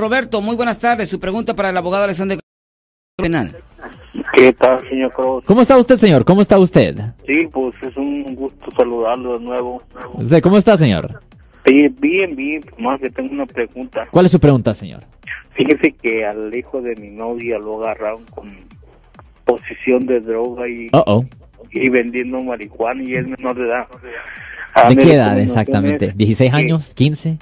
Roberto, muy buenas tardes. Su pregunta para el abogado Alexander Penal. ¿Qué tal, señor Cruz? ¿Cómo está usted, señor? ¿Cómo está usted? Sí, pues es un gusto saludarlo de nuevo. ¿Usted cómo está, señor? Sí, bien, bien, más que tengo una pregunta. ¿Cuál es su pregunta, señor? Fíjese que al hijo de mi novia lo agarraron con posesión de droga y, Uh oh. y vendiendo marihuana y es menor de edad. ¿De Ah, qué edad exactamente? es ¿16 que años? ¿15?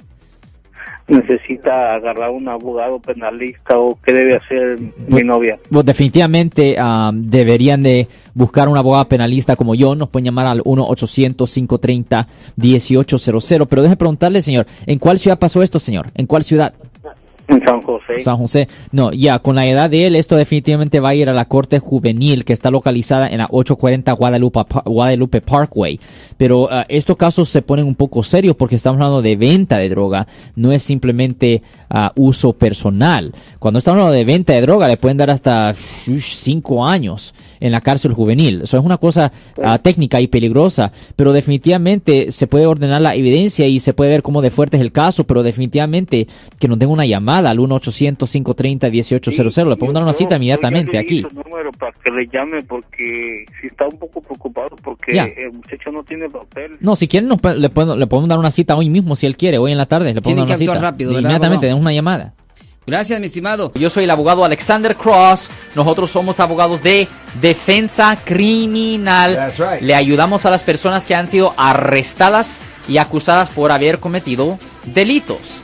Necesita agarrar un abogado penalista o qué debe hacer mi novia. Pues definitivamente ah, deberían de buscar un abogado penalista como yo. Nos pueden llamar al 1-800-530-1800. Pero déjeme preguntarle, señor, ¿en cuál ciudad pasó esto, señor? ¿En cuál ciudad? San José. San José. No, ya, con la edad de él, esto definitivamente va a ir a la corte juvenil que está localizada en la 840 Guadalupe, Guadalupe Parkway. Pero ah, estos casos se ponen un poco serios porque estamos hablando de venta de droga, no es simplemente ah, uso personal. Cuando estamos hablando de venta de droga, le pueden dar hasta shush, cinco años en la cárcel juvenil. Eso es una cosa ah, técnica y peligrosa, pero definitivamente se puede ordenar la evidencia y se puede ver cómo de fuerte es el caso, pero definitivamente que nos den una llamada al 1-800-530-1800. Le podemos dar una cita inmediatamente aquí. su número para que le llame porque si está un poco preocupado porque Ya. el muchacho no tiene papel. No, si quieren, le, podemos, le podemos dar una cita hoy mismo, si él quiere, hoy en la tarde. Le podemos Tienen dar que una actuar cita. rápido, ¿verdad, Inmediatamente, den una llamada. Gracias, mi estimado. Yo soy el abogado Alexander Cross. Nosotros somos abogados de defensa criminal. That's right. Le ayudamos a las personas que han sido arrestadas y acusadas por haber cometido delitos.